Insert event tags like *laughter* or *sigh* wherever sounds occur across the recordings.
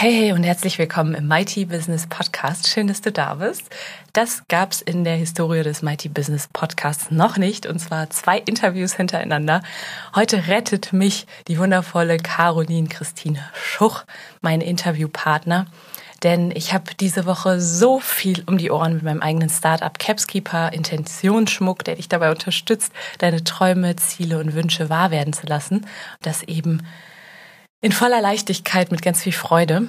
Hey und herzlich willkommen im Mighty Business Podcast. Schön, dass du da bist. Das gab es in der Historie des Mighty Business Podcasts noch nicht, und zwar zwei Interviews hintereinander. Heute rettet mich die wundervolle Caroline Christine Schuch, mein Interviewpartner. Denn ich habe diese Woche so viel um die Ohren mit meinem eigenen Startup Capskeeper Intentionsschmuck, der dich dabei unterstützt, deine Träume, Ziele und Wünsche wahr werden zu lassen. Das eben in voller Leichtigkeit mit ganz viel Freude.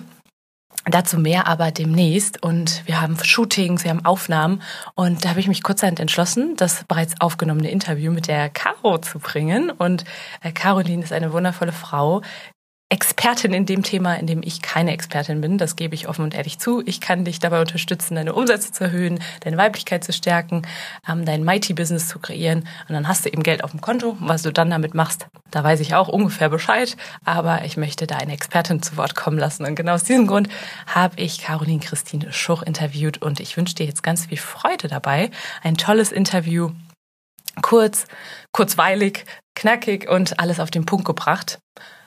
Dazu mehr aber demnächst. Und wir haben Shootings, wir haben Aufnahmen. Und da habe ich mich kurzerhand entschlossen, das bereits aufgenommene Interview mit der Caro zu bringen. Und äh, Caroline ist eine wundervolle Frau, Expertin in dem Thema, in dem ich keine Expertin bin. Das gebe ich offen und ehrlich zu. Ich kann dich dabei unterstützen, deine Umsätze zu erhöhen, deine Weiblichkeit zu stärken, ähm, dein Mighty-Business zu kreieren. Und dann hast du eben Geld auf dem Konto. Was du dann damit machst, da weiß ich auch ungefähr Bescheid. Aber ich möchte da eine Expertin zu Wort kommen lassen. Und genau aus diesem Grund habe ich Caroline Christine Schuch interviewt. Und ich wünsche dir jetzt ganz viel Freude dabei. Ein tolles Interview. Kurz, kurzweilig, knackig und alles auf den Punkt gebracht.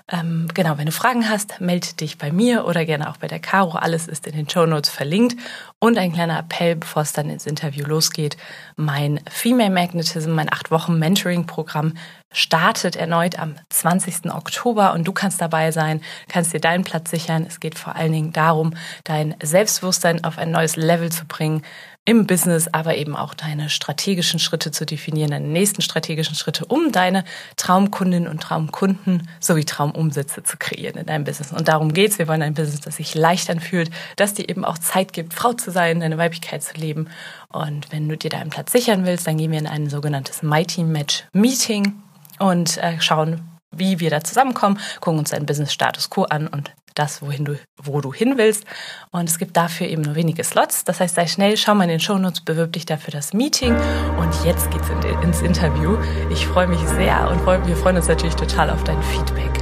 Ähm, genau, wenn du Fragen hast, melde dich bei mir oder gerne auch bei der Caro. Alles ist in den Show Notes verlinkt. Und ein kleiner Appell, bevor es dann ins Interview losgeht. Mein Female Magnetism, mein acht Wochen Mentoring-Programm startet erneut am 20. Oktober und du kannst dabei sein, kannst dir deinen Platz sichern. Es geht vor allen Dingen darum, dein Selbstbewusstsein auf ein neues Level zu bringen, im Business, aber eben auch deine strategischen Schritte zu definieren, deine nächsten strategischen Schritte, um deine Traumkundinnen und Traumkunden sowie Traumumsätze zu kreieren in deinem Business. Und darum geht's. Wir wollen ein Business, das sich leicht anfühlt, das dir eben auch Zeit gibt, Frau zu sein, deine Weiblichkeit zu leben. Und wenn du dir deinen Platz sichern willst, dann gehen wir in ein sogenanntes Mighty Match Meeting und äh, schauen, wie wir da zusammenkommen, gucken uns deinen Business Status Quo an und das, wohin du, wo du hin willst. Und es gibt dafür eben nur wenige Slots. Das heißt, sei schnell, schau mal in den Shownotes, bewirb dich dafür das Meeting. Und jetzt geht's in, ins Interview. Ich freue mich sehr und wir freuen uns natürlich total auf dein Feedback.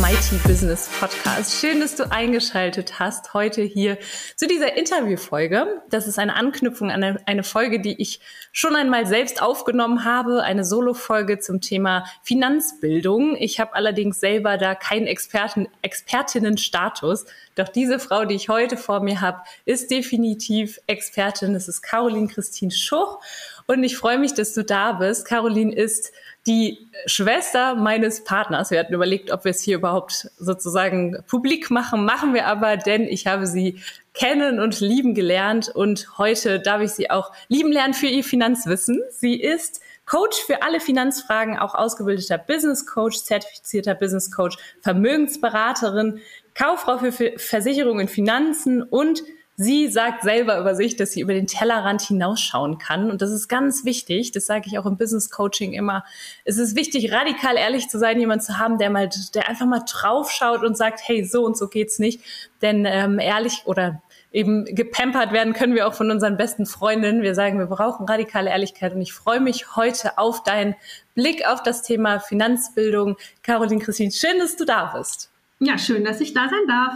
Mighty Business Podcast. Schön, dass du eingeschaltet hast heute hier zu dieser Interviewfolge. Das ist eine Anknüpfung an eine, eine Folge, die ich schon einmal selbst aufgenommen habe, eine Solo-Folge zum Thema Finanzbildung. Ich habe allerdings selber da keinen Experten, Expertinnenstatus. Doch diese Frau, die ich heute vor mir habe, ist definitiv Expertin. Das ist Caroline Christine Schuch. Und ich freue mich, dass du da bist. Caroline ist die Schwester meines Partners. Wir hatten überlegt, ob wir es hier überhaupt sozusagen publik machen. Machen wir aber, denn ich habe sie kennen und lieben gelernt und heute darf ich sie auch lieben lernen für ihr Finanzwissen. Sie ist Coach für alle Finanzfragen, auch ausgebildeter Business Coach, zertifizierter Business Coach, Vermögensberaterin, Kauffrau für Versicherungen, Finanzen und Sie sagt selber über sich, dass sie über den Tellerrand hinausschauen kann. Und das ist ganz wichtig. Das sage ich auch im Business Coaching immer. Es ist wichtig, radikal ehrlich zu sein, jemand zu haben, der mal, der einfach mal draufschaut und sagt, hey, so und so geht's nicht. Denn ähm, ehrlich oder eben gepampert werden können wir auch von unseren besten Freundinnen. Wir sagen, wir brauchen radikale Ehrlichkeit. Und ich freue mich heute auf deinen Blick auf das Thema Finanzbildung. Caroline Christine, schön, dass du da bist. Ja, schön, dass ich da sein darf.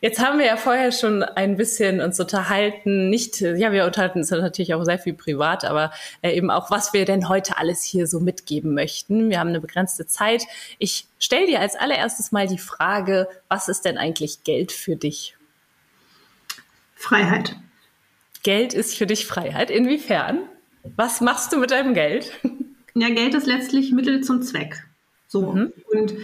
Jetzt haben wir ja vorher schon ein bisschen uns unterhalten, nicht, ja, wir unterhalten uns natürlich auch sehr viel privat, aber äh, eben auch, was wir denn heute alles hier so mitgeben möchten. Wir haben eine begrenzte Zeit. Ich stelle dir als allererstes mal die Frage, was ist denn eigentlich Geld für dich? Freiheit. Geld ist für dich Freiheit. Inwiefern? Was machst du mit deinem Geld? Ja, Geld ist letztlich Mittel zum Zweck. So. Mhm. Und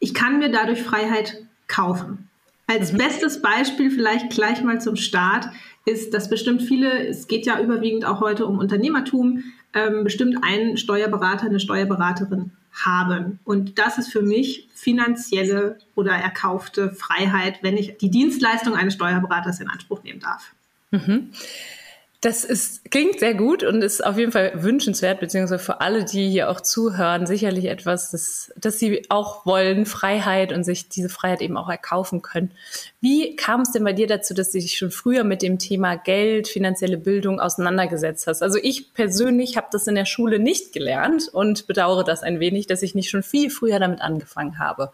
ich kann mir dadurch Freiheit kaufen. Als mhm. bestes Beispiel vielleicht gleich mal zum Start ist, dass bestimmt viele, es geht ja überwiegend auch heute um Unternehmertum, ähm, bestimmt einen Steuerberater, eine Steuerberaterin haben. Und das ist für mich finanzielle oder erkaufte Freiheit, wenn ich die Dienstleistung eines Steuerberaters in Anspruch nehmen darf. Mhm. Das ist, klingt sehr gut und ist auf jeden Fall wünschenswert, beziehungsweise für alle, die hier auch zuhören, sicherlich etwas, das, dass sie auch wollen, Freiheit und sich diese Freiheit eben auch erkaufen können. Wie kam es denn bei dir dazu, dass du dich schon früher mit dem Thema Geld, finanzielle Bildung auseinandergesetzt hast? Also ich persönlich habe das in der Schule nicht gelernt und bedauere das ein wenig, dass ich nicht schon viel früher damit angefangen habe.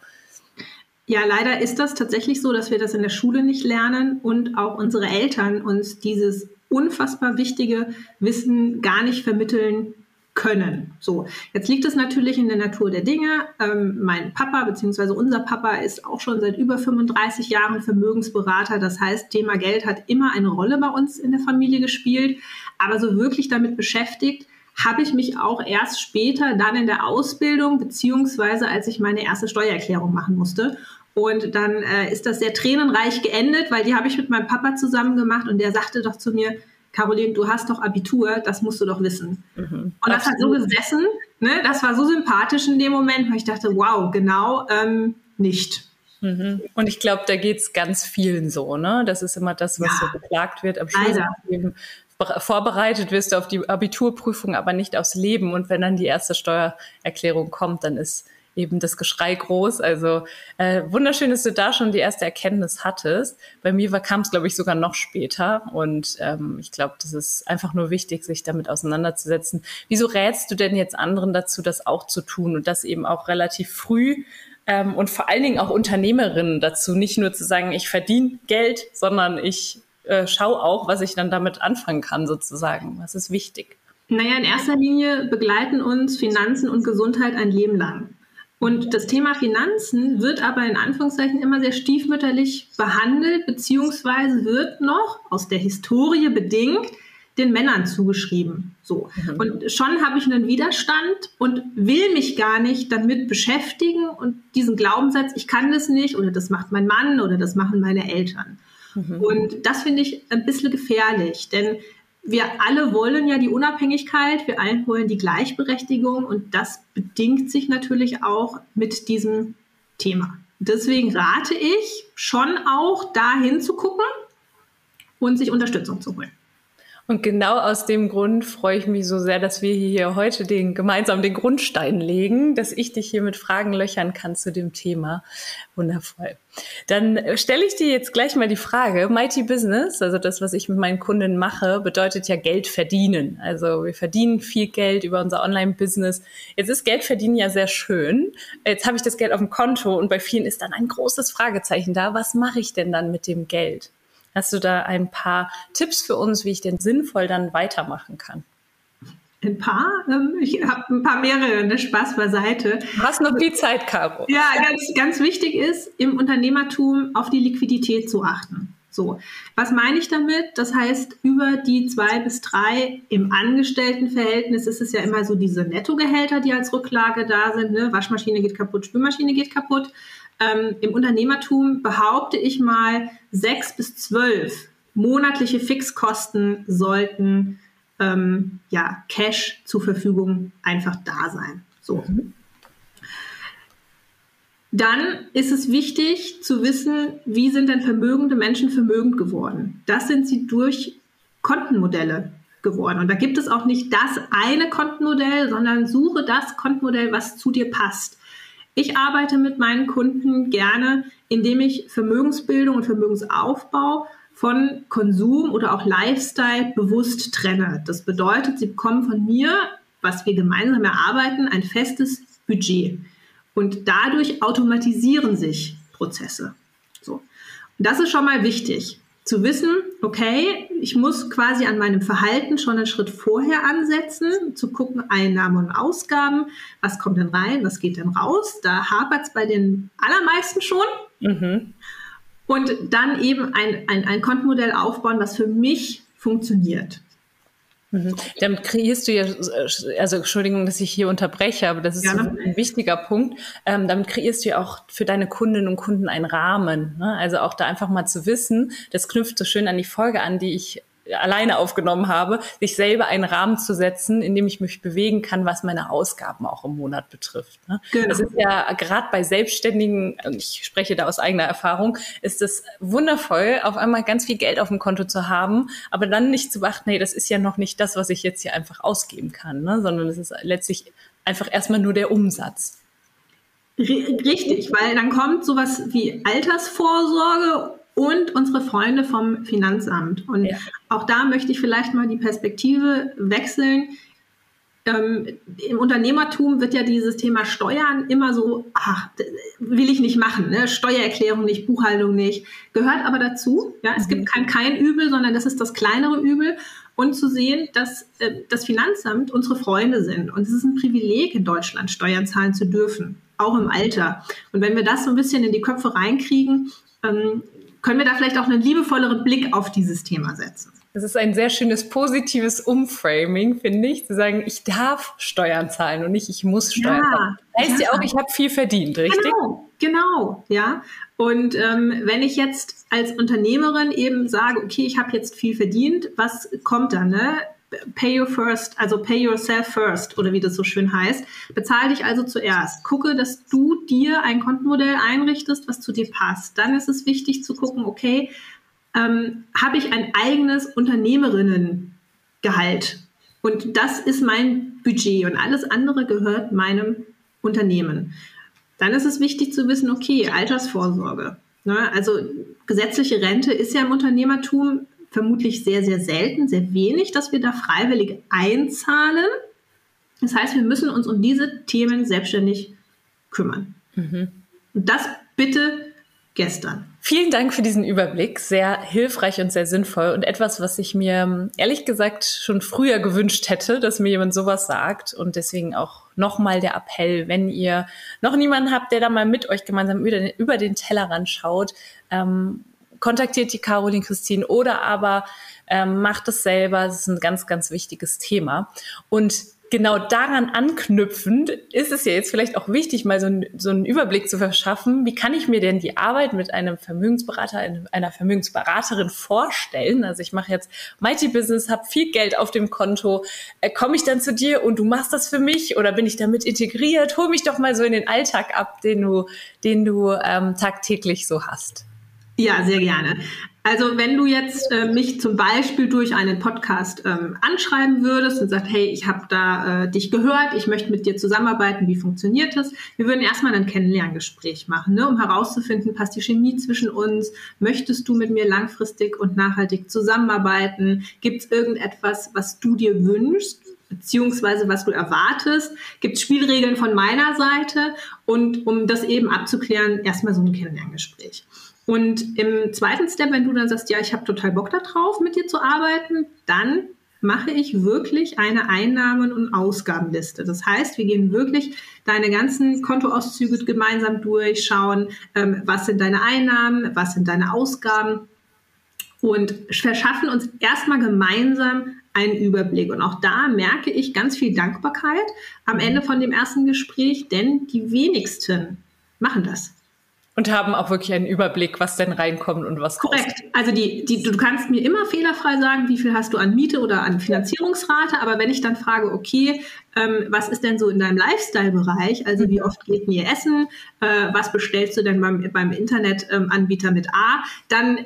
Ja, leider ist das tatsächlich so, dass wir das in der Schule nicht lernen und auch unsere Eltern uns dieses unfassbar wichtige Wissen gar nicht vermitteln können. So, jetzt liegt es natürlich in der Natur der Dinge. Ähm, mein Papa bzw. unser Papa ist auch schon seit über 35 Jahren Vermögensberater. Das heißt, Thema Geld hat immer eine Rolle bei uns in der Familie gespielt. Aber so wirklich damit beschäftigt habe ich mich auch erst später dann in der Ausbildung beziehungsweise als ich meine erste Steuererklärung machen musste. Und dann äh, ist das sehr tränenreich geendet, weil die habe ich mit meinem Papa zusammen gemacht und der sagte doch zu mir, Caroline, du hast doch Abitur, das musst du doch wissen. Mhm. Und das hat so gesessen, ne? das war so sympathisch in dem Moment, weil ich dachte, wow, genau ähm, nicht. Mhm. Und ich glaube, da geht es ganz vielen so, ne? Das ist immer das, was ja. so beklagt wird. Am eben vorbereitet wirst du auf die Abiturprüfung, aber nicht aufs Leben. Und wenn dann die erste Steuererklärung kommt, dann ist eben das Geschrei groß. Also äh, wunderschön, dass du da schon die erste Erkenntnis hattest. Bei mir kam es, glaube ich, sogar noch später. Und ähm, ich glaube, das ist einfach nur wichtig, sich damit auseinanderzusetzen. Wieso rätst du denn jetzt anderen dazu, das auch zu tun und das eben auch relativ früh? Ähm, und vor allen Dingen auch Unternehmerinnen dazu, nicht nur zu sagen, ich verdiene Geld, sondern ich äh, schaue auch, was ich dann damit anfangen kann, sozusagen. Was ist wichtig? Naja, in erster Linie begleiten uns Finanzen und Gesundheit ein Leben lang. Und das Thema Finanzen wird aber in Anführungszeichen immer sehr stiefmütterlich behandelt, beziehungsweise wird noch aus der Historie bedingt den Männern zugeschrieben. So. Mhm. Und schon habe ich einen Widerstand und will mich gar nicht damit beschäftigen und diesen Glaubenssatz, ich kann das nicht oder das macht mein Mann oder das machen meine Eltern. Mhm. Und das finde ich ein bisschen gefährlich, denn wir alle wollen ja die Unabhängigkeit, wir alle wollen die Gleichberechtigung und das bedingt sich natürlich auch mit diesem Thema. Deswegen rate ich schon auch dahin zu gucken und sich Unterstützung zu holen. Und genau aus dem Grund freue ich mich so sehr, dass wir hier heute den, gemeinsam den Grundstein legen, dass ich dich hier mit Fragen löchern kann zu dem Thema. Wundervoll. Dann stelle ich dir jetzt gleich mal die Frage, Mighty Business, also das, was ich mit meinen Kunden mache, bedeutet ja Geld verdienen. Also wir verdienen viel Geld über unser Online-Business. Jetzt ist Geld verdienen ja sehr schön. Jetzt habe ich das Geld auf dem Konto und bei vielen ist dann ein großes Fragezeichen da. Was mache ich denn dann mit dem Geld? Hast du da ein paar Tipps für uns, wie ich denn sinnvoll dann weitermachen kann? Ein paar? Ähm, ich habe ein paar mehrere, ne? Spaß beiseite. Du hast noch viel Zeit, Caro. Ja, ganz, ganz wichtig ist, im Unternehmertum auf die Liquidität zu achten. So, was meine ich damit? Das heißt, über die zwei bis drei im Angestelltenverhältnis ist es ja immer so diese Nettogehälter, die als Rücklage da sind. Ne? Waschmaschine geht kaputt, Spülmaschine geht kaputt. Ähm, Im Unternehmertum behaupte ich mal, sechs bis zwölf monatliche Fixkosten sollten ähm, ja, Cash zur Verfügung einfach da sein. So. Dann ist es wichtig zu wissen, wie sind denn vermögende Menschen vermögend geworden? Das sind sie durch Kontenmodelle geworden. Und da gibt es auch nicht das eine Kontenmodell, sondern suche das Kontenmodell, was zu dir passt. Ich arbeite mit meinen Kunden gerne, indem ich Vermögensbildung und Vermögensaufbau von Konsum oder auch Lifestyle bewusst trenne. Das bedeutet, sie bekommen von mir, was wir gemeinsam erarbeiten, ein festes Budget. Und dadurch automatisieren sich Prozesse. So. Und das ist schon mal wichtig zu wissen, okay, ich muss quasi an meinem Verhalten schon einen Schritt vorher ansetzen, zu gucken, Einnahmen und Ausgaben, was kommt denn rein, was geht denn raus. Da hapert es bei den allermeisten schon. Mhm. Und dann eben ein, ein, ein Kontenmodell aufbauen, was für mich funktioniert. Mhm. Damit kreierst du ja, also Entschuldigung, dass ich hier unterbreche, aber das ist so ein wichtiger Punkt. Ähm, damit kreierst du ja auch für deine Kundinnen und Kunden einen Rahmen. Ne? Also auch da einfach mal zu wissen, das knüpft so schön an die Folge an, die ich alleine aufgenommen habe, sich selber einen Rahmen zu setzen, in dem ich mich bewegen kann, was meine Ausgaben auch im Monat betrifft. Ne? Genau. Das ist ja gerade bei Selbstständigen, und ich spreche da aus eigener Erfahrung, ist es wundervoll, auf einmal ganz viel Geld auf dem Konto zu haben, aber dann nicht zu beachten, nee, das ist ja noch nicht das, was ich jetzt hier einfach ausgeben kann, ne? sondern es ist letztlich einfach erstmal nur der Umsatz. Richtig, weil dann kommt sowas wie Altersvorsorge und unsere Freunde vom Finanzamt. Und ja. auch da möchte ich vielleicht mal die Perspektive wechseln. Ähm, Im Unternehmertum wird ja dieses Thema Steuern immer so, ach, will ich nicht machen, ne? Steuererklärung nicht, Buchhaltung nicht, gehört aber dazu. Ja, es mhm. gibt kein, kein Übel, sondern das ist das kleinere Übel. Und zu sehen, dass äh, das Finanzamt unsere Freunde sind. Und es ist ein Privileg in Deutschland, Steuern zahlen zu dürfen, auch im Alter. Und wenn wir das so ein bisschen in die Köpfe reinkriegen, ähm, können wir da vielleicht auch einen liebevolleren Blick auf dieses Thema setzen. Das ist ein sehr schönes positives Umframing, finde ich, zu sagen, ich darf Steuern zahlen und nicht ich muss Steuern ja, zahlen. Heißt ja, ja auch, ich habe viel verdient, richtig? Genau, genau, ja. Und ähm, wenn ich jetzt als Unternehmerin eben sage, okay, ich habe jetzt viel verdient, was kommt dann? Ne? Pay your first, also pay yourself first oder wie das so schön heißt. Bezahl dich also zuerst. Gucke, dass du dir ein Kontenmodell einrichtest, was zu dir passt. Dann ist es wichtig zu gucken, okay, ähm, habe ich ein eigenes Unternehmerinnengehalt? Und das ist mein Budget und alles andere gehört meinem Unternehmen. Dann ist es wichtig zu wissen, okay, Altersvorsorge. Ne? Also gesetzliche Rente ist ja im Unternehmertum vermutlich sehr, sehr selten, sehr wenig, dass wir da freiwillig einzahlen. Das heißt, wir müssen uns um diese Themen selbstständig kümmern. Mhm. Und das bitte gestern. Vielen Dank für diesen Überblick. Sehr hilfreich und sehr sinnvoll und etwas, was ich mir ehrlich gesagt schon früher gewünscht hätte, dass mir jemand sowas sagt. Und deswegen auch nochmal der Appell, wenn ihr noch niemanden habt, der da mal mit euch gemeinsam über den, über den Tellerrand schaut, ähm, kontaktiert die Caroline Christine oder aber ähm, macht es selber. Das ist ein ganz, ganz wichtiges Thema. Und genau daran anknüpfend ist es ja jetzt vielleicht auch wichtig, mal so, ein, so einen Überblick zu verschaffen. Wie kann ich mir denn die Arbeit mit einem Vermögensberater, einer Vermögensberaterin vorstellen? Also ich mache jetzt Mighty Business, habe viel Geld auf dem Konto. Äh, Komme ich dann zu dir und du machst das für mich oder bin ich damit integriert? Hol mich doch mal so in den Alltag ab, den du, den du ähm, tagtäglich so hast. Ja, sehr gerne. Also wenn du jetzt äh, mich zum Beispiel durch einen Podcast ähm, anschreiben würdest und sagst, hey, ich habe da äh, dich gehört, ich möchte mit dir zusammenarbeiten, wie funktioniert das? Wir würden erstmal ein Kennenlerngespräch machen, ne, um herauszufinden, passt die Chemie zwischen uns? Möchtest du mit mir langfristig und nachhaltig zusammenarbeiten? Gibt es irgendetwas, was du dir wünschst? beziehungsweise was du erwartest, gibt es Spielregeln von meiner Seite und um das eben abzuklären, erstmal so ein Kennenlerngespräch. Und im zweiten Step, wenn du dann sagst, ja, ich habe total Bock darauf, mit dir zu arbeiten, dann mache ich wirklich eine Einnahmen- und Ausgabenliste. Das heißt, wir gehen wirklich deine ganzen Kontoauszüge gemeinsam durch, schauen, ähm, was sind deine Einnahmen, was sind deine Ausgaben und verschaffen uns erstmal gemeinsam einen Überblick. Und auch da merke ich ganz viel Dankbarkeit am Ende von dem ersten Gespräch, denn die wenigsten machen das. Und haben auch wirklich einen Überblick, was denn reinkommt und was Korrekt. Rauskommt. Also die, die, du kannst mir immer fehlerfrei sagen, wie viel hast du an Miete oder an Finanzierungsrate, aber wenn ich dann frage, okay, ähm, was ist denn so in deinem Lifestyle-Bereich? Also wie oft geht ihr essen? Äh, was bestellst du denn beim, beim Internetanbieter ähm, mit A? Dann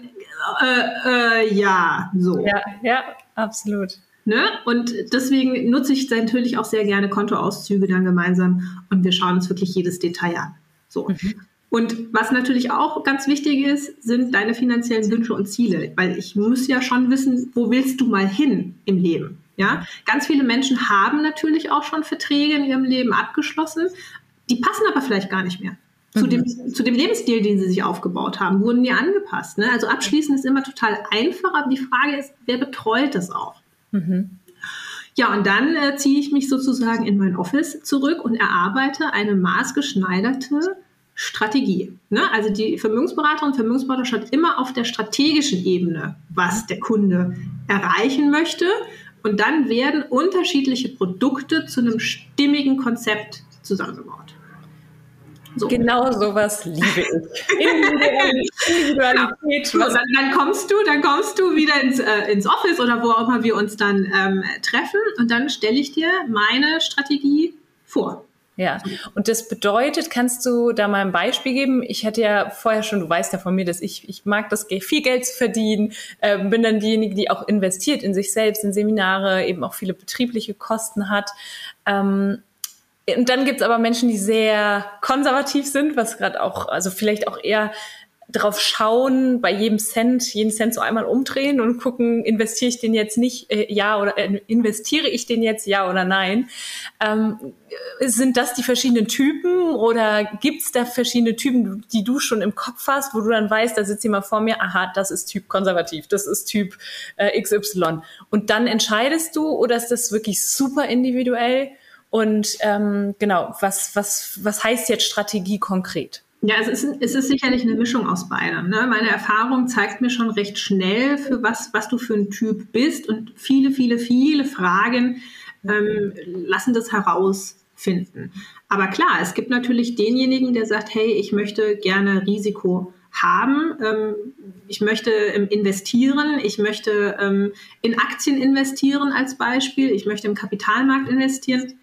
äh, äh, ja, so. Ja, ja, absolut. Ne? Und deswegen nutze ich natürlich auch sehr gerne Kontoauszüge dann gemeinsam und wir schauen uns wirklich jedes Detail an. So. Mhm. Und was natürlich auch ganz wichtig ist, sind deine finanziellen Wünsche und Ziele, weil ich muss ja schon wissen, wo willst du mal hin im Leben? Ja, ganz viele Menschen haben natürlich auch schon Verträge in ihrem Leben abgeschlossen, die passen aber vielleicht gar nicht mehr. Zu, mhm. dem, zu dem Lebensstil, den sie sich aufgebaut haben, wurden die angepasst. Ne? Also abschließen ist immer total einfach, aber die Frage ist, wer betreut das auch? Mhm. Ja, und dann äh, ziehe ich mich sozusagen in mein Office zurück und erarbeite eine maßgeschneiderte Strategie. Ne? Also die Vermögensberaterin und Vermögensberater schaut immer auf der strategischen Ebene, was der Kunde erreichen möchte. Und dann werden unterschiedliche Produkte zu einem stimmigen Konzept zusammengebaut. So. Genau sowas liebe ich. Individualität. *laughs* So, dann, dann, kommst du, dann kommst du wieder ins, äh, ins Office oder wo auch immer wir uns dann ähm, treffen und dann stelle ich dir meine Strategie vor. Ja, und das bedeutet, kannst du da mal ein Beispiel geben? Ich hatte ja vorher schon, du weißt ja von mir, dass ich, ich mag das, viel Geld zu verdienen, äh, bin dann diejenige, die auch investiert in sich selbst, in Seminare, eben auch viele betriebliche Kosten hat. Ähm, und dann gibt's aber Menschen, die sehr konservativ sind, was gerade auch, also vielleicht auch eher drauf schauen, bei jedem Cent, jeden Cent so einmal umdrehen und gucken, investiere ich den jetzt nicht, äh, ja oder äh, investiere ich den jetzt, ja oder nein. Ähm, sind das die verschiedenen Typen oder gibt's da verschiedene Typen, die du schon im Kopf hast, wo du dann weißt, da sitzt jemand vor mir, aha, das ist Typ konservativ, das ist Typ äh, XY. Und dann entscheidest du oder ist das wirklich super individuell? Und ähm, genau, was, was, was heißt jetzt Strategie konkret? Ja, es ist, es ist sicherlich eine Mischung aus beidem. Ne? Meine Erfahrung zeigt mir schon recht schnell, für was, was du für ein Typ bist und viele, viele, viele Fragen ähm, lassen das herausfinden. Aber klar, es gibt natürlich denjenigen, der sagt, hey, ich möchte gerne Risiko haben. Ähm, ich möchte ähm, investieren, ich möchte ähm, in Aktien investieren als Beispiel, ich möchte im Kapitalmarkt investieren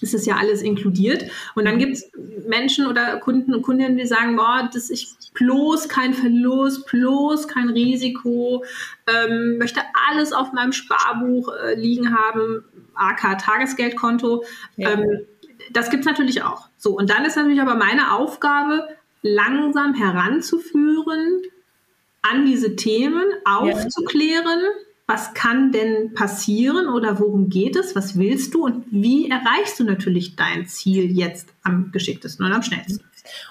ist es ja alles inkludiert. Und dann gibt es Menschen oder Kunden und Kundinnen, die sagen, boah, das ist bloß kein Verlust, bloß kein Risiko, ähm, möchte alles auf meinem Sparbuch äh, liegen haben, AK Tagesgeldkonto. Ja. Ähm, das gibt es natürlich auch. So, und dann ist natürlich aber meine Aufgabe, langsam heranzuführen an diese Themen, aufzuklären. Ja was kann denn passieren oder worum geht es, was willst du und wie erreichst du natürlich dein Ziel jetzt am geschicktesten und am schnellsten.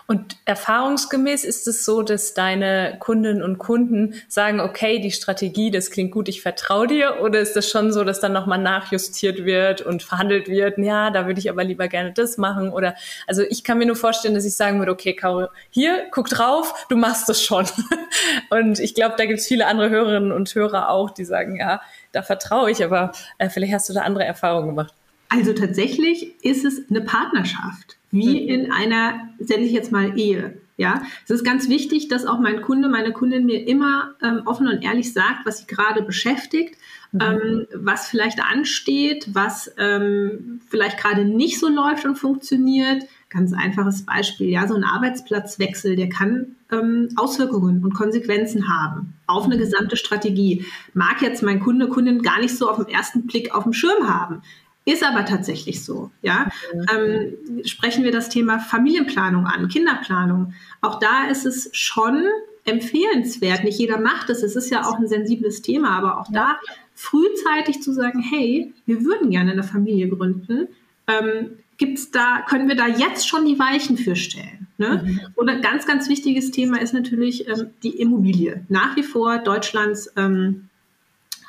Und erfahrungsgemäß ist es so, dass deine Kundinnen und Kunden sagen, okay, die Strategie, das klingt gut, ich vertraue dir, oder ist das schon so, dass dann nochmal nachjustiert wird und verhandelt wird, ja, da würde ich aber lieber gerne das machen oder, also ich kann mir nur vorstellen, dass ich sagen würde, okay, Caro, hier, guck drauf, du machst das schon. *laughs* Und ich glaube, da gibt es viele andere Hörerinnen und Hörer auch, die sagen, ja, da vertraue ich, aber äh, vielleicht hast du da andere Erfahrungen gemacht. Also tatsächlich ist es eine Partnerschaft wie mhm. in einer, sende ich jetzt mal Ehe. Ja, es ist ganz wichtig, dass auch mein Kunde, meine Kundin mir immer ähm, offen und ehrlich sagt, was sie gerade beschäftigt, mhm. ähm, was vielleicht ansteht, was ähm, vielleicht gerade nicht so läuft und funktioniert. Ganz einfaches Beispiel, ja, so ein Arbeitsplatzwechsel, der kann ähm, Auswirkungen und Konsequenzen haben auf eine gesamte Strategie. Mag jetzt mein Kunde, Kundin gar nicht so auf den ersten Blick auf dem Schirm haben. Ist aber tatsächlich so. Ja? Mhm. Ähm, sprechen wir das Thema Familienplanung an, Kinderplanung. Auch da ist es schon empfehlenswert. Nicht jeder macht es. Es ist ja auch ein sensibles Thema, aber auch da frühzeitig zu sagen, hey, wir würden gerne eine Familie gründen. Ähm, gibt's da, können wir da jetzt schon die Weichen für stellen? Ne? Mhm. Und ein ganz, ganz wichtiges Thema ist natürlich ähm, die Immobilie. Nach wie vor Deutschlands ähm,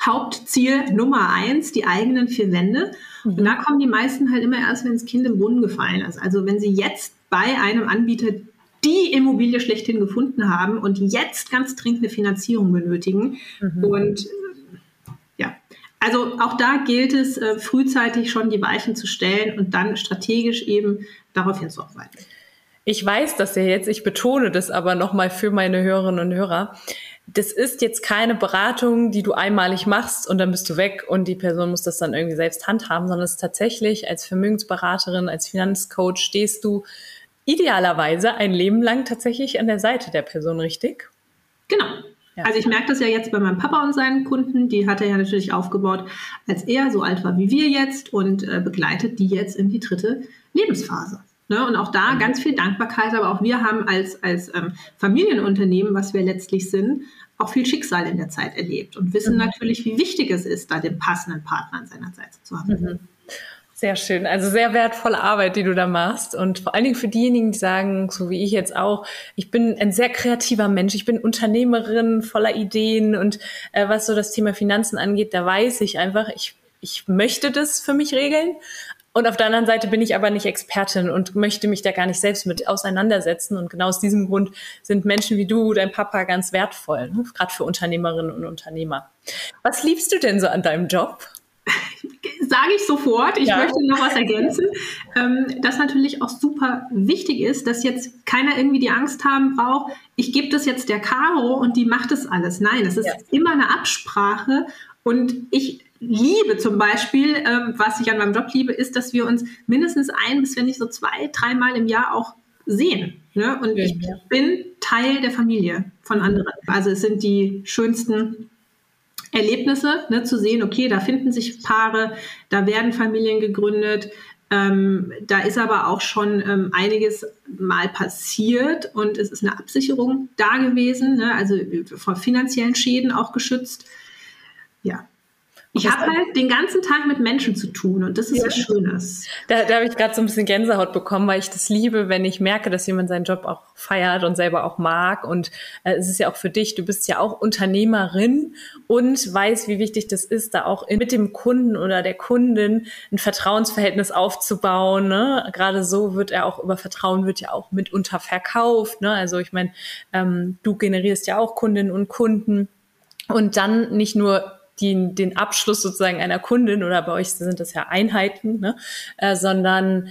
Hauptziel Nummer eins, die eigenen vier Wände. Mhm. Und da kommen die meisten halt immer erst, wenn das Kind im Brunnen gefallen ist. Also wenn sie jetzt bei einem Anbieter die Immobilie schlechthin gefunden haben und jetzt ganz dringend eine Finanzierung benötigen. Mhm. Und ja, also auch da gilt es, äh, frühzeitig schon die Weichen zu stellen und dann strategisch eben darauf hinzuarbeiten. Ich weiß das ja jetzt, ich betone das aber nochmal für meine Hörerinnen und Hörer das ist jetzt keine Beratung, die du einmalig machst und dann bist du weg und die Person muss das dann irgendwie selbst handhaben, sondern es ist tatsächlich als Vermögensberaterin, als Finanzcoach stehst du idealerweise ein Leben lang tatsächlich an der Seite der Person, richtig? Genau. Ja. Also ich merke das ja jetzt bei meinem Papa und seinen Kunden, die hat er ja natürlich aufgebaut, als er so alt war wie wir jetzt und äh, begleitet die jetzt in die dritte Lebensphase. Ne? Und auch da mhm. ganz viel Dankbarkeit, aber auch wir haben als, als ähm, Familienunternehmen, was wir letztlich sind, auch viel Schicksal in der Zeit erlebt und wissen mhm. natürlich, wie wichtig es ist, da den passenden Partner an seiner Seite zu haben. Mhm. Sehr schön. Also sehr wertvolle Arbeit, die du da machst. Und vor allen Dingen für diejenigen, die sagen, so wie ich jetzt auch, ich bin ein sehr kreativer Mensch, ich bin Unternehmerin voller Ideen und äh, was so das Thema Finanzen angeht, da weiß ich einfach, ich, ich möchte das für mich regeln, und auf der anderen Seite bin ich aber nicht Expertin und möchte mich da gar nicht selbst mit auseinandersetzen. Und genau aus diesem Grund sind Menschen wie du, dein Papa, ganz wertvoll, ne? gerade für Unternehmerinnen und Unternehmer. Was liebst du denn so an deinem Job? *laughs* sage ich sofort. Ich ja. möchte noch was ergänzen, ähm, dass natürlich auch super wichtig ist, dass jetzt keiner irgendwie die Angst haben braucht, ich gebe das jetzt der Caro und die macht das alles. Nein, es ist ja. immer eine Absprache und ich liebe zum Beispiel, ähm, was ich an meinem Job liebe, ist, dass wir uns mindestens ein bis wenn nicht so zwei, dreimal im Jahr auch sehen. Ne? Und ich bin Teil der Familie von anderen. Also es sind die schönsten Erlebnisse, ne, zu sehen, okay, da finden sich Paare, da werden Familien gegründet, ähm, da ist aber auch schon ähm, einiges mal passiert und es ist eine Absicherung da gewesen, ne, also vor finanziellen Schäden auch geschützt. Ja, ich habe halt den ganzen Tag mit Menschen zu tun und das ist ja. was Schönes. Da, da habe ich gerade so ein bisschen Gänsehaut bekommen, weil ich das liebe, wenn ich merke, dass jemand seinen Job auch feiert und selber auch mag. Und äh, es ist ja auch für dich, du bist ja auch Unternehmerin und weißt, wie wichtig das ist, da auch in, mit dem Kunden oder der Kundin ein Vertrauensverhältnis aufzubauen. Ne? Gerade so wird er auch über Vertrauen wird ja auch mitunter verkauft. Ne? Also ich meine, ähm, du generierst ja auch Kundinnen und Kunden. Und dann nicht nur die, den Abschluss sozusagen einer Kundin oder bei euch sind das ja Einheiten, ne? äh, sondern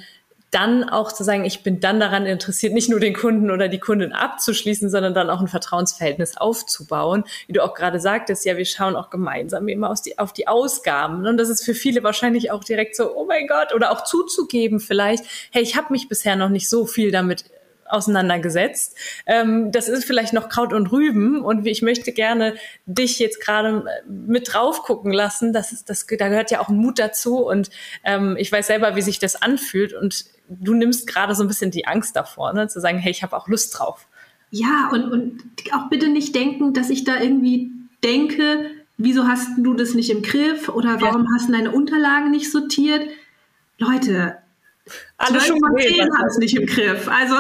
dann auch zu sagen, ich bin dann daran interessiert, nicht nur den Kunden oder die Kundin abzuschließen, sondern dann auch ein Vertrauensverhältnis aufzubauen. Wie du auch gerade sagtest, ja, wir schauen auch gemeinsam immer die, auf die Ausgaben. Und das ist für viele wahrscheinlich auch direkt so, oh mein Gott, oder auch zuzugeben vielleicht, hey, ich habe mich bisher noch nicht so viel damit auseinandergesetzt. Ähm, das ist vielleicht noch Kraut und Rüben und ich möchte gerne dich jetzt gerade mit drauf gucken lassen. Das ist, das, da gehört ja auch Mut dazu und ähm, ich weiß selber, wie sich das anfühlt und du nimmst gerade so ein bisschen die Angst davor, ne, zu sagen, hey, ich habe auch Lust drauf. Ja, und, und auch bitte nicht denken, dass ich da irgendwie denke, wieso hast du das nicht im Griff oder warum ja. hast du deine Unterlagen nicht sortiert? Leute, alle schon mal haben es nicht im Griff. Also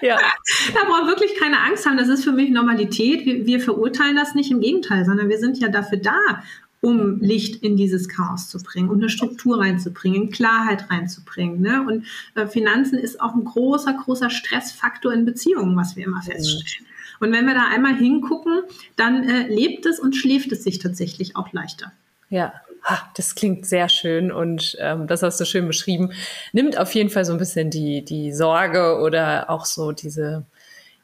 ja. *laughs* da braucht wirklich keine Angst haben. Das ist für mich Normalität. Wir, wir, verurteilen das nicht im Gegenteil, sondern wir sind ja dafür da, um Licht in dieses Chaos zu bringen, um eine Struktur reinzubringen, Klarheit reinzubringen. Ne? Und äh, Finanzen ist auch ein großer, großer Stressfaktor in Beziehungen, was wir immer feststellen. Und wenn wir da einmal hingucken, dann äh, lebt es und schläft es sich tatsächlich auch leichter. Ja, das klingt sehr schön und ähm, das hast du schön beschrieben. Nimmt auf jeden Fall so ein bisschen die, die Sorge oder auch so diese,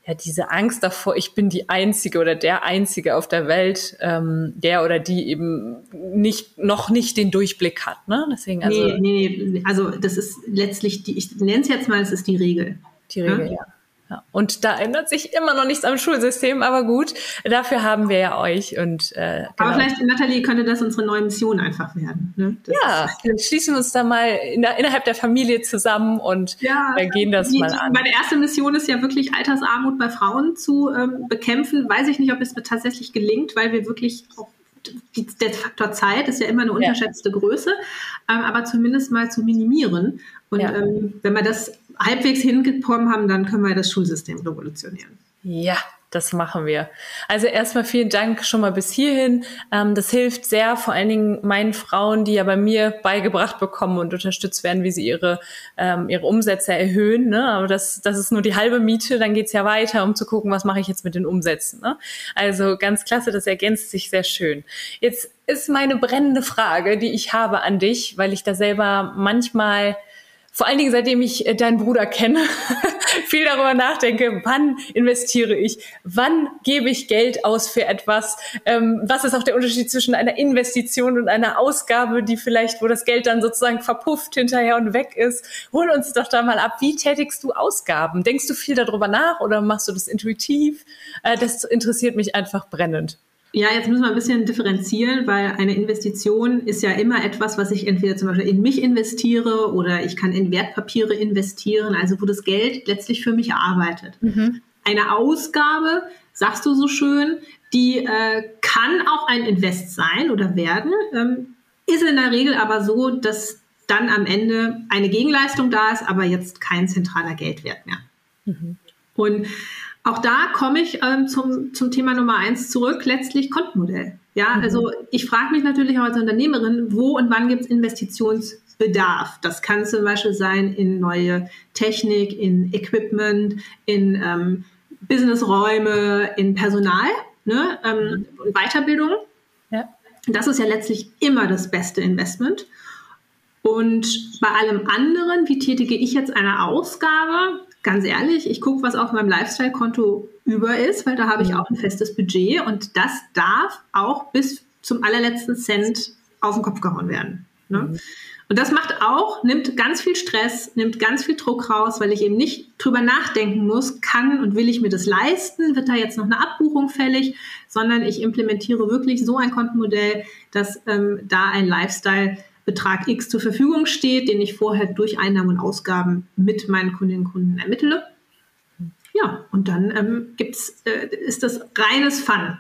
ja, diese Angst davor, ich bin die Einzige oder der Einzige auf der Welt, ähm, der oder die eben nicht, noch nicht den Durchblick hat. Ne? Deswegen also, nee, nee, nee, also das ist letztlich, die, ich nenne es jetzt mal, es ist die Regel. Die Regel, ja. ja. Ja, und da ändert sich immer noch nichts am Schulsystem, aber gut, dafür haben wir ja euch. Und, äh, genau. Aber vielleicht, Nathalie, könnte das unsere neue Mission einfach werden. Ne? Ja, dann schließen wir uns da mal in der, innerhalb der Familie zusammen und ja, äh, gehen das die, mal an. Meine erste Mission ist ja wirklich Altersarmut bei Frauen zu ähm, bekämpfen. Weiß ich nicht, ob es mir tatsächlich gelingt, weil wir wirklich auch der Faktor Zeit ist ja immer eine unterschätzte ja. Größe, ähm, aber zumindest mal zu minimieren. Und ja. ähm, wenn wir das halbwegs hingekommen haben, dann können wir das Schulsystem revolutionieren. Ja, das machen wir. Also erstmal vielen Dank schon mal bis hierhin. Ähm, das hilft sehr, vor allen Dingen meinen Frauen, die ja bei mir beigebracht bekommen und unterstützt werden, wie sie ihre, ähm, ihre Umsätze erhöhen. Ne? Aber das, das ist nur die halbe Miete, dann geht's ja weiter, um zu gucken, was mache ich jetzt mit den Umsätzen. Ne? Also ganz klasse, das ergänzt sich sehr schön. Jetzt ist meine brennende Frage, die ich habe an dich, weil ich da selber manchmal vor allen Dingen seitdem ich äh, deinen Bruder kenne, *laughs* viel darüber nachdenke, wann investiere ich, wann gebe ich Geld aus für etwas, ähm, was ist auch der Unterschied zwischen einer Investition und einer Ausgabe, die vielleicht, wo das Geld dann sozusagen verpufft hinterher und weg ist. Hol uns doch da mal ab, wie tätigst du Ausgaben? Denkst du viel darüber nach oder machst du das intuitiv? Äh, das interessiert mich einfach brennend. Ja, jetzt müssen wir ein bisschen differenzieren, weil eine Investition ist ja immer etwas, was ich entweder zum Beispiel in mich investiere oder ich kann in Wertpapiere investieren, also wo das Geld letztlich für mich arbeitet. Mhm. Eine Ausgabe, sagst du so schön, die äh, kann auch ein Invest sein oder werden, ähm, ist in der Regel aber so, dass dann am Ende eine Gegenleistung da ist, aber jetzt kein zentraler Geldwert mehr. Mhm. Und auch da komme ich ähm, zum, zum Thema Nummer eins zurück, letztlich Kontenmodell. Ja, mhm. also ich frage mich natürlich auch als Unternehmerin, wo und wann gibt es Investitionsbedarf? Das kann zum Beispiel sein in neue Technik, in Equipment, in ähm, Businessräume, in Personal, ne, ähm, Weiterbildung. Ja. Das ist ja letztlich immer das beste Investment. Und bei allem anderen, wie tätige ich jetzt eine Ausgabe? Ganz ehrlich, ich gucke, was auf meinem Lifestyle-Konto über ist, weil da habe ich mhm. auch ein festes Budget und das darf auch bis zum allerletzten Cent auf den Kopf gehauen werden. Ne? Mhm. Und das macht auch, nimmt ganz viel Stress, nimmt ganz viel Druck raus, weil ich eben nicht drüber nachdenken muss, kann und will ich mir das leisten, wird da jetzt noch eine Abbuchung fällig, sondern ich implementiere wirklich so ein Kontenmodell, dass ähm, da ein Lifestyle Betrag X zur Verfügung steht, den ich vorher durch Einnahmen und Ausgaben mit meinen Kundinnen und Kunden ermittle. Ja, und dann ähm, gibt's, äh, ist das reines Fun.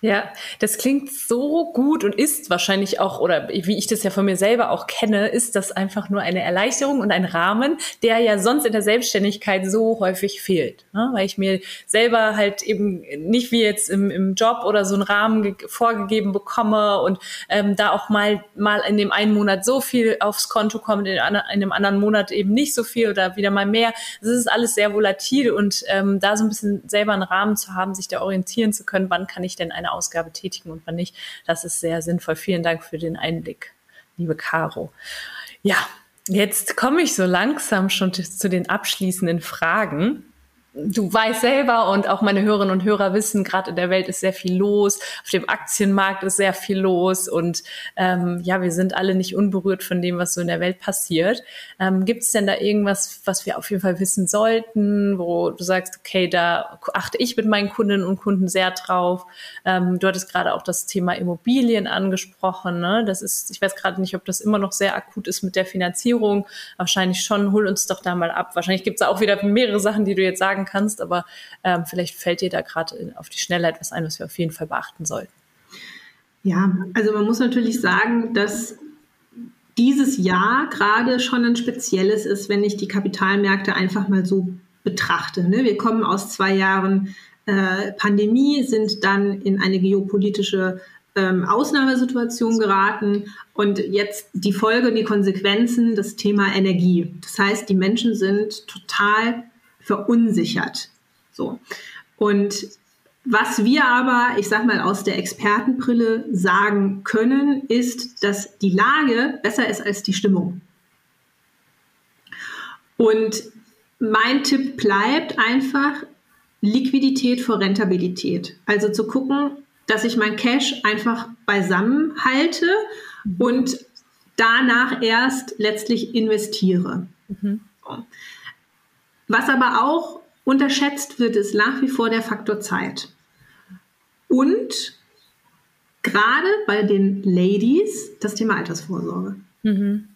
Ja, das klingt so gut und ist wahrscheinlich auch, oder wie ich das ja von mir selber auch kenne, ist das einfach nur eine Erleichterung und ein Rahmen, der ja sonst in der Selbstständigkeit so häufig fehlt. Ne? Weil ich mir selber halt eben nicht wie jetzt im, im Job oder so einen Rahmen vorgegeben bekomme und ähm, da auch mal, mal in dem einen Monat so viel aufs Konto kommt, in, in dem anderen Monat eben nicht so viel oder wieder mal mehr. Das ist alles sehr volatil und ähm, da so ein bisschen selber einen Rahmen zu haben, sich da orientieren zu können, wann kann ich denn eine eine Ausgabe tätigen und wann nicht. Das ist sehr sinnvoll. Vielen Dank für den Einblick, liebe Caro. Ja, jetzt komme ich so langsam schon zu den abschließenden Fragen du weißt selber und auch meine Hörerinnen und Hörer wissen, gerade in der Welt ist sehr viel los, auf dem Aktienmarkt ist sehr viel los und ähm, ja, wir sind alle nicht unberührt von dem, was so in der Welt passiert. Ähm, Gibt es denn da irgendwas, was wir auf jeden Fall wissen sollten, wo du sagst, okay, da achte ich mit meinen Kundinnen und Kunden sehr drauf. Ähm, du hattest gerade auch das Thema Immobilien angesprochen. Ne? Das ist, ich weiß gerade nicht, ob das immer noch sehr akut ist mit der Finanzierung. Wahrscheinlich schon. Hol uns doch da mal ab. Wahrscheinlich gibt es auch wieder mehrere Sachen, die du jetzt sagen kannst, aber ähm, vielleicht fällt dir da gerade auf die Schnelle etwas ein, was wir auf jeden Fall beachten sollten. Ja, also man muss natürlich sagen, dass dieses Jahr gerade schon ein spezielles ist, wenn ich die Kapitalmärkte einfach mal so betrachte. Ne? Wir kommen aus zwei Jahren äh, Pandemie, sind dann in eine geopolitische ähm, Ausnahmesituation geraten und jetzt die Folge, die Konsequenzen, das Thema Energie. Das heißt, die Menschen sind total verunsichert. So. Und was wir aber, ich sag mal, aus der Expertenbrille sagen können, ist, dass die Lage besser ist als die Stimmung. Und mein Tipp bleibt einfach Liquidität vor Rentabilität. Also zu gucken, dass ich mein Cash einfach beisammen halte und danach erst letztlich investiere. Mhm. So. Was aber auch unterschätzt wird, ist nach wie vor der Faktor Zeit. Und gerade bei den Ladies das Thema Altersvorsorge. Mhm.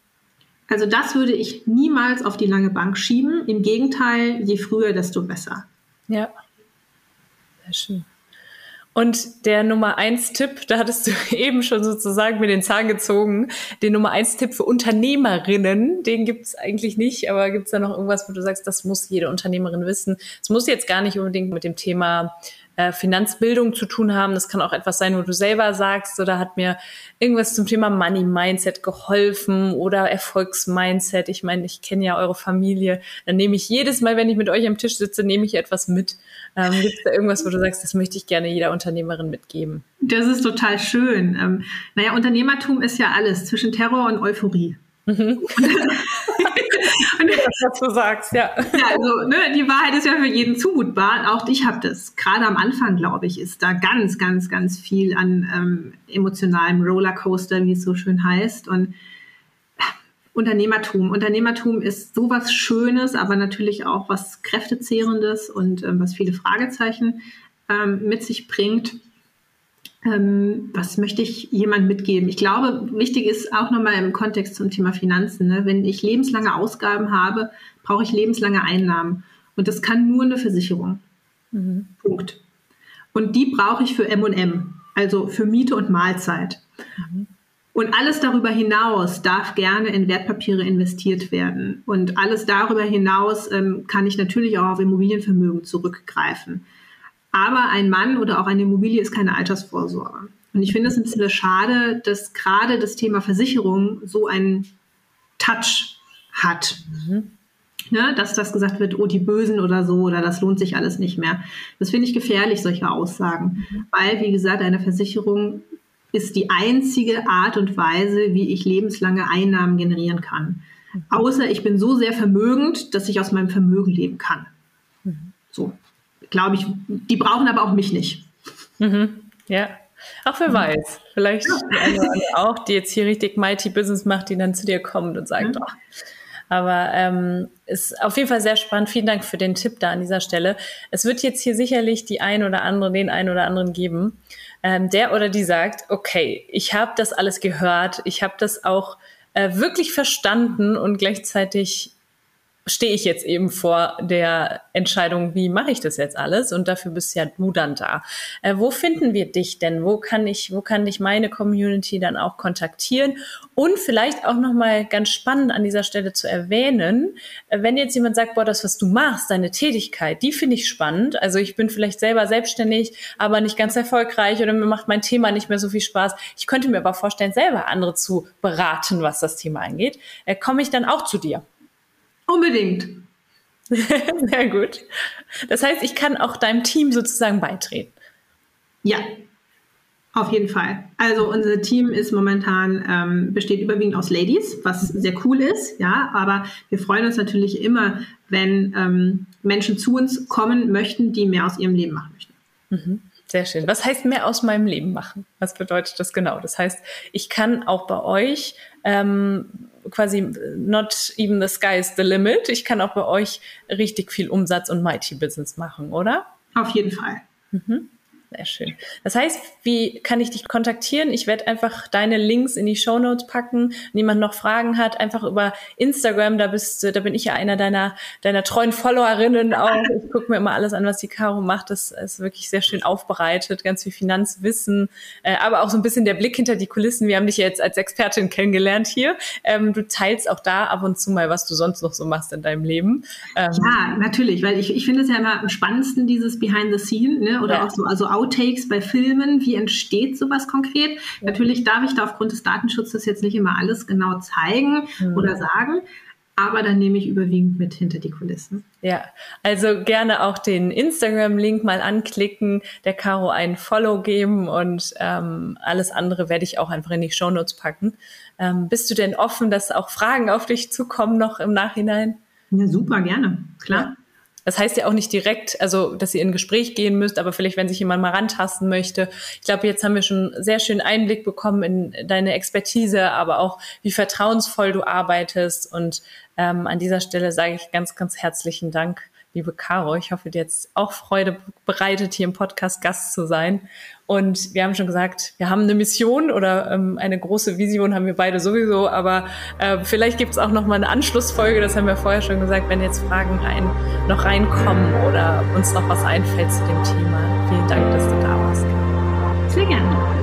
Also das würde ich niemals auf die lange Bank schieben. Im Gegenteil, je früher, desto besser. Ja, sehr schön. Und der Nummer eins Tipp, da hattest du *laughs* eben schon sozusagen mit den Zahn gezogen, den Nummer eins Tipp für Unternehmerinnen, den gibt's eigentlich nicht, aber gibt's da noch irgendwas, wo du sagst, das muss jede Unternehmerin wissen? Es muss jetzt gar nicht unbedingt mit dem Thema äh, Finanzbildung zu tun haben. Das kann auch etwas sein, wo du selber sagst, oder hat mir irgendwas zum Thema Money Mindset geholfen oder Erfolgsmindset. Ich meine, ich kenne ja eure Familie. Dann nehme ich jedes Mal, wenn ich mit euch am Tisch sitze, nehme ich etwas mit. Ähm, Gibt es da irgendwas, wo du sagst, das möchte ich gerne jeder Unternehmerin mitgeben? Das ist total schön. Ähm, naja, Unternehmertum ist ja alles zwischen Terror und Euphorie. Mhm. *laughs* Und das, was du sagst, ja. Ja, also ne, die Wahrheit ist ja für jeden zumutbar. Auch ich habe das. Gerade am Anfang, glaube ich, ist da ganz, ganz, ganz viel an ähm, emotionalem Rollercoaster, wie es so schön heißt. Und Unternehmertum. Unternehmertum ist sowas Schönes, aber natürlich auch was Kräftezehrendes und ähm, was viele Fragezeichen ähm, mit sich bringt. Ähm, was möchte ich jemand mitgeben? Ich glaube, wichtig ist auch nochmal im Kontext zum Thema Finanzen. Ne? Wenn ich lebenslange Ausgaben habe, brauche ich lebenslange Einnahmen. Und das kann nur eine Versicherung. Mhm. Punkt. Und die brauche ich für M&M, also für Miete und Mahlzeit. Mhm. Und alles darüber hinaus darf gerne in Wertpapiere investiert werden. Und alles darüber hinaus ähm, kann ich natürlich auch auf Immobilienvermögen zurückgreifen. Aber ein Mann oder auch eine Immobilie ist keine Altersvorsorge. Und ich finde es ein bisschen schade, dass gerade das Thema Versicherung so einen Touch hat. Mhm. Ne, dass das gesagt wird, oh, die Bösen oder so, oder das lohnt sich alles nicht mehr. Das finde ich gefährlich, solche Aussagen. Mhm. Weil, wie gesagt, eine Versicherung ist die einzige Art und Weise, wie ich lebenslange Einnahmen generieren kann. Außer ich bin so sehr vermögend, dass ich aus meinem Vermögen leben kann. Mhm. So, glaube ich, die brauchen aber auch mich nicht. Mhm. Ja. Auch wer mhm. weiß, vielleicht ja. eine auch, die jetzt hier richtig Mighty Business macht, die dann zu dir kommt und sagt, mhm. oh. Aber ähm, ist auf jeden Fall sehr spannend. Vielen Dank für den Tipp da an dieser Stelle. Es wird jetzt hier sicherlich die ein oder andere, den einen oder anderen geben, ähm, der oder die sagt, okay, ich habe das alles gehört, ich habe das auch äh, wirklich verstanden und gleichzeitig stehe ich jetzt eben vor der Entscheidung, wie mache ich das jetzt alles? Und dafür bist ja du dann da. Äh, wo finden wir dich denn? Wo kann ich, wo kann dich meine Community dann auch kontaktieren? Und vielleicht auch nochmal ganz spannend an dieser Stelle zu erwähnen, äh, wenn jetzt jemand sagt, boah, das, was du machst, deine Tätigkeit, die finde ich spannend. Also ich bin vielleicht selber selbstständig, aber nicht ganz erfolgreich oder mir macht mein Thema nicht mehr so viel Spaß. Ich könnte mir aber vorstellen, selber andere zu beraten, was das Thema angeht. Äh, komme ich dann auch zu dir? Unbedingt. *laughs* Sehr gut. Das heißt, ich kann auch deinem Team sozusagen beitreten. Ja, auf jeden Fall. Also unser Team ist momentan ähm, besteht überwiegend aus Ladies, was sehr cool ist, ja. Aber wir freuen uns natürlich immer, wenn ähm, Menschen zu uns kommen möchten, die mehr aus ihrem Leben machen möchten. Mhm. Sehr schön. Was heißt mehr aus meinem Leben machen? Was bedeutet das genau? Das heißt, ich kann auch bei euch ähm, quasi not even the sky is the limit. Ich kann auch bei euch richtig viel Umsatz und Mighty Business machen, oder? Auf jeden Fall. Mhm. Sehr schön. Das heißt, wie kann ich dich kontaktieren? Ich werde einfach deine Links in die Show Notes packen. Wenn jemand noch Fragen hat, einfach über Instagram, da bist da bin ich ja einer deiner, deiner treuen Followerinnen auch. Ich gucke mir immer alles an, was die Caro macht. Das ist wirklich sehr schön aufbereitet, ganz viel Finanzwissen, äh, aber auch so ein bisschen der Blick hinter die Kulissen. Wir haben dich ja jetzt als Expertin kennengelernt hier. Ähm, du teilst auch da ab und zu mal, was du sonst noch so machst in deinem Leben. Ähm, ja, natürlich, weil ich, ich finde es ja immer am spannendsten, dieses Behind the Scene, ne? oder ja. auch so, also Outtakes bei Filmen? Wie entsteht sowas konkret? Natürlich darf ich da aufgrund des Datenschutzes jetzt nicht immer alles genau zeigen mhm. oder sagen. Aber dann nehme ich überwiegend mit hinter die Kulissen. Ja, also gerne auch den Instagram-Link mal anklicken, der Caro einen Follow geben und ähm, alles andere werde ich auch einfach in die Shownotes packen. Ähm, bist du denn offen, dass auch Fragen auf dich zukommen noch im Nachhinein? Ja, super, gerne, klar. Ja. Das heißt ja auch nicht direkt, also dass ihr in Gespräch gehen müsst, aber vielleicht, wenn sich jemand mal rantasten möchte. Ich glaube, jetzt haben wir schon sehr schön Einblick bekommen in deine Expertise, aber auch wie vertrauensvoll du arbeitest. Und ähm, an dieser Stelle sage ich ganz, ganz herzlichen Dank liebe Caro. Ich hoffe, dir jetzt auch Freude bereitet, hier im Podcast Gast zu sein. Und wir haben schon gesagt, wir haben eine Mission oder ähm, eine große Vision haben wir beide sowieso, aber äh, vielleicht gibt es auch noch mal eine Anschlussfolge, das haben wir vorher schon gesagt, wenn jetzt Fragen rein, noch reinkommen oder uns noch was einfällt zu dem Thema. Vielen Dank, dass du da warst. Sehr gerne.